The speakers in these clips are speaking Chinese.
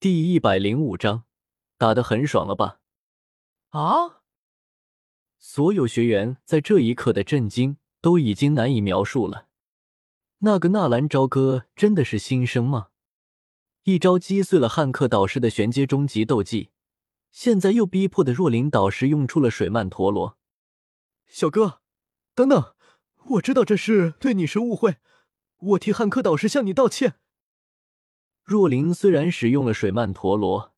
第一百零五章，打得很爽了吧？啊！所有学员在这一刻的震惊都已经难以描述了。那个纳兰朝歌真的是新生吗？一招击碎了汉克导师的玄阶终极斗技，现在又逼迫的若琳导师用出了水曼陀罗。小哥，等等，我知道这是对你是误会，我替汉克导师向你道歉。若琳虽然使用了水曼陀罗，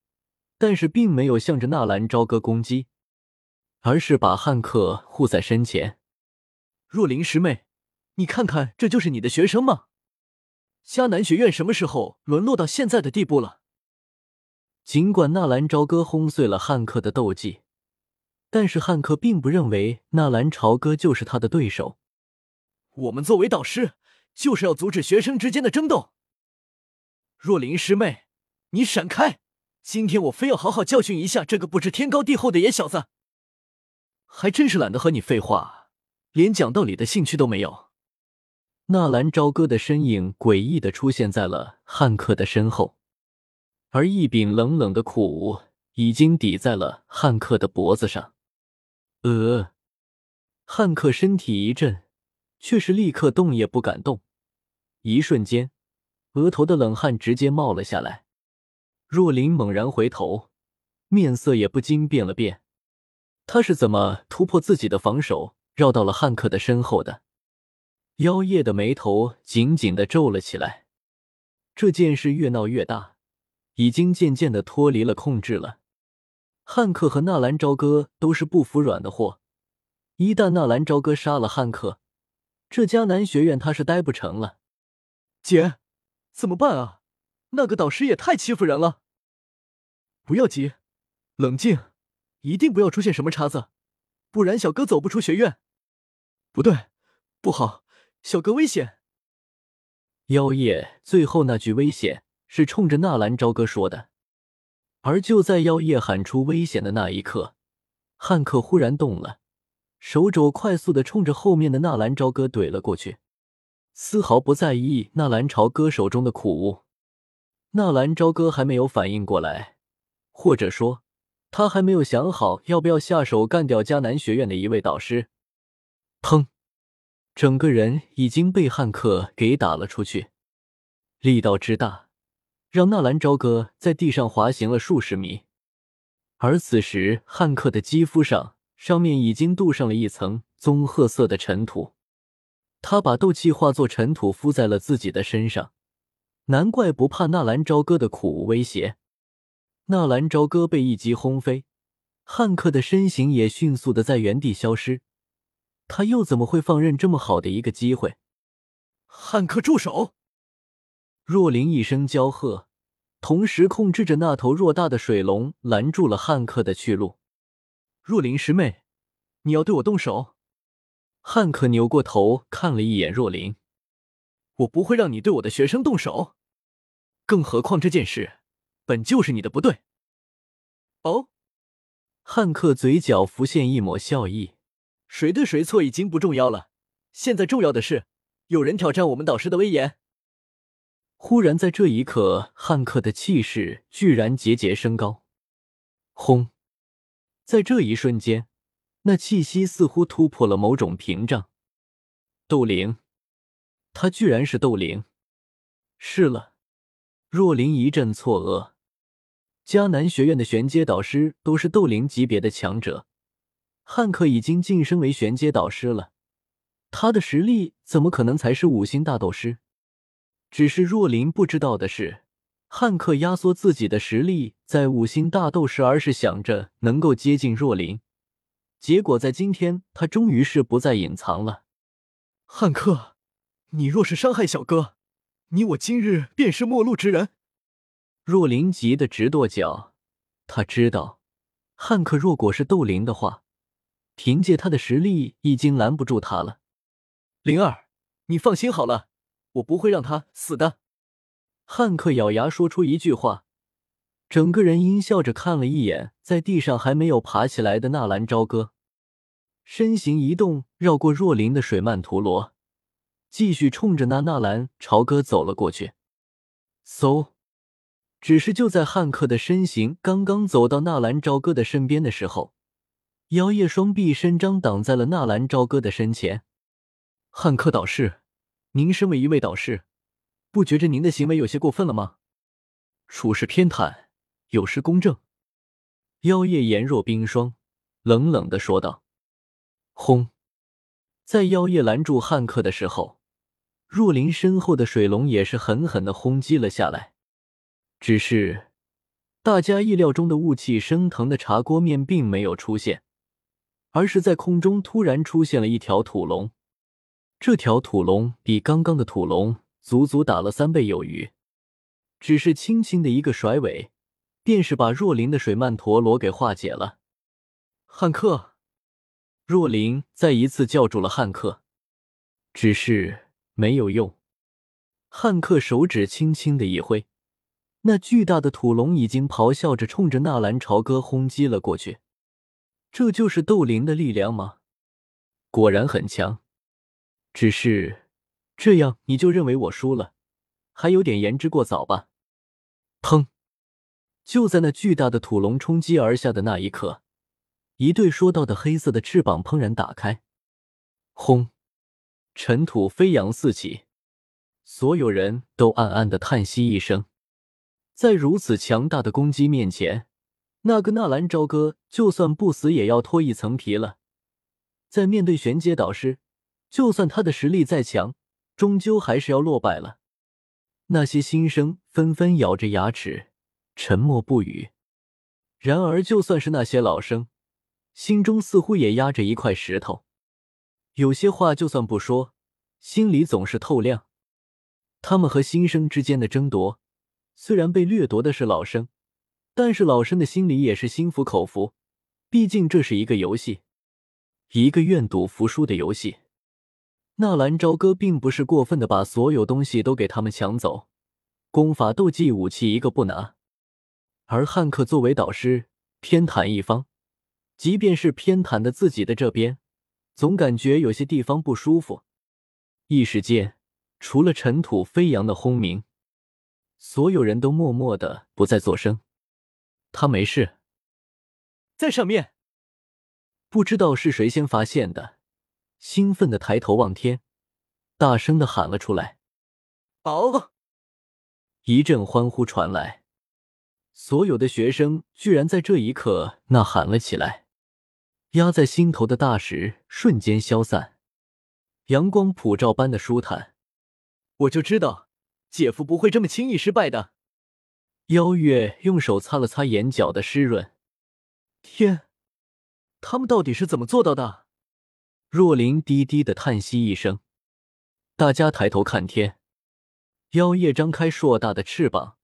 但是并没有向着纳兰朝歌攻击，而是把汉克护在身前。若琳师妹，你看看，这就是你的学生吗？迦南学院什么时候沦落到现在的地步了？尽管纳兰朝歌轰碎了汉克的斗技，但是汉克并不认为纳兰朝歌就是他的对手。我们作为导师，就是要阻止学生之间的争斗。若琳师妹，你闪开！今天我非要好好教训一下这个不知天高地厚的野小子。还真是懒得和你废话，连讲道理的兴趣都没有。纳兰朝歌的身影诡异的出现在了汉克的身后，而一柄冷冷的苦无已经抵在了汉克的脖子上。呃，汉克身体一震，却是立刻动也不敢动，一瞬间。额头的冷汗直接冒了下来，若琳猛然回头，面色也不禁变了变。他是怎么突破自己的防守，绕到了汉克的身后的？妖夜的眉头紧紧的皱了起来。这件事越闹越大，已经渐渐的脱离了控制了。汉克和纳兰朝歌都是不服软的货，一旦纳兰朝歌杀了汉克，这迦南学院他是待不成了。姐。怎么办啊？那个导师也太欺负人了！不要急，冷静，一定不要出现什么岔子，不然小哥走不出学院。不对，不好，小哥危险！妖夜最后那句危险是冲着纳兰朝歌说的，而就在妖夜喊出危险的那一刻，汉克忽然动了，手肘快速的冲着后面的纳兰朝歌怼了过去。丝毫不在意纳兰朝歌手中的苦物，纳兰朝歌还没有反应过来，或者说他还没有想好要不要下手干掉迦南学院的一位导师。砰！整个人已经被汉克给打了出去，力道之大，让纳兰朝歌在地上滑行了数十米。而此时，汉克的肌肤上上面已经镀上了一层棕褐色的尘土。他把斗气化作尘土敷在了自己的身上，难怪不怕纳兰朝歌的苦无威胁。纳兰朝歌被一击轰飞，汉克的身形也迅速的在原地消失。他又怎么会放任这么好的一个机会？汉克住手！若琳一声娇喝，同时控制着那头偌大的水龙，拦住了汉克的去路。若琳师妹，你要对我动手？汉克扭过头看了一眼若琳，我不会让你对我的学生动手，更何况这件事本就是你的不对。哦，汉克嘴角浮现一抹笑意，谁对谁错已经不重要了，现在重要的是有人挑战我们导师的威严。忽然，在这一刻，汉克的气势居然节节升高。轰！在这一瞬间。那气息似乎突破了某种屏障，斗灵，他居然是斗灵！是了，若琳一阵错愕。迦南学院的玄阶导师都是斗灵级别的强者，汉克已经晋升为玄阶导师了，他的实力怎么可能才是五星大斗师？只是若琳不知道的是，汉克压缩自己的实力在五星大斗师，而是想着能够接近若琳。结果在今天，他终于是不再隐藏了。汉克，你若是伤害小哥，你我今日便是陌路之人。若琳急得直跺脚，他知道，汉克若果是斗灵的话，凭借他的实力已经拦不住他了。灵儿，你放心好了，我不会让他死的。汉克咬牙说出一句话。整个人阴笑着看了一眼在地上还没有爬起来的纳兰朝歌，身形一动，绕过若琳的水曼陀罗，继续冲着那纳兰朝歌走了过去。嗖，只是就在汉克的身形刚刚走到纳兰朝歌的身边的时候，妖夜双臂伸张挡在了纳兰朝歌的身前。汉克导师，您身为一位导师，不觉着您的行为有些过分了吗？处事偏袒，有失公正。妖夜颜若冰霜，冷冷的说道：“轰！”在妖夜拦住汉克的时候，若琳身后的水龙也是狠狠的轰击了下来。只是，大家意料中的雾气升腾的茶锅面并没有出现，而是在空中突然出现了一条土龙。这条土龙比刚刚的土龙足足打了三倍有余，只是轻轻的一个甩尾，便是把若琳的水曼陀罗给化解了。汉克，若琳再一次叫住了汉克，只是没有用。汉克手指轻轻的一挥。那巨大的土龙已经咆哮着冲着纳兰朝歌轰击了过去，这就是斗灵的力量吗？果然很强。只是这样你就认为我输了，还有点言之过早吧？砰！就在那巨大的土龙冲击而下的那一刻，一对说道的黑色的翅膀砰然打开，轰！尘土飞扬四起，所有人都暗暗的叹息一声。在如此强大的攻击面前，那个纳兰朝歌就算不死也要脱一层皮了。在面对玄阶导师，就算他的实力再强，终究还是要落败了。那些新生纷纷咬着牙齿，沉默不语。然而，就算是那些老生，心中似乎也压着一块石头。有些话就算不说，心里总是透亮。他们和新生之间的争夺。虽然被掠夺的是老生，但是老生的心里也是心服口服。毕竟这是一个游戏，一个愿赌服输的游戏。纳兰朝歌并不是过分的把所有东西都给他们抢走，功法、斗技、武器一个不拿。而汉克作为导师，偏袒一方，即便是偏袒的自己的这边，总感觉有些地方不舒服。一时间，除了尘土飞扬的轰鸣。所有人都默默的不再作声。他没事，在上面。不知道是谁先发现的，兴奋的抬头望天，大声的喊了出来：“哦！”一阵欢呼传来，所有的学生居然在这一刻呐喊了起来。压在心头的大石瞬间消散，阳光普照般的舒坦。我就知道。姐夫不会这么轻易失败的。妖月用手擦了擦眼角的湿润。天，他们到底是怎么做到的？若琳低低的叹息一声。大家抬头看天，妖夜张开硕大的翅膀，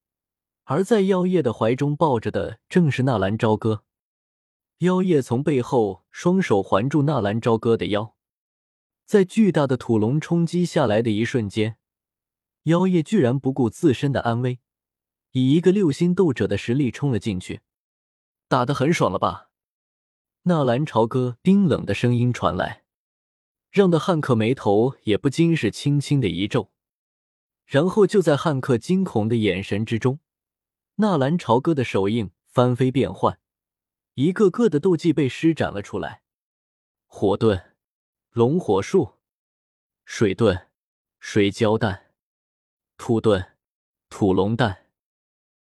而在妖夜的怀中抱着的正是纳兰朝歌。妖夜从背后双手环住纳兰朝歌的腰，在巨大的土龙冲击下来的一瞬间。妖夜居然不顾自身的安危，以一个六星斗者的实力冲了进去，打得很爽了吧？纳兰朝歌冰冷的声音传来，让的汉克眉头也不禁是轻轻的一皱。然后就在汉克惊恐的眼神之中，纳兰朝歌的手印翻飞变幻，一个个的斗技被施展了出来：火遁、龙火术、水遁、水蛟弹。土遁，土龙蛋。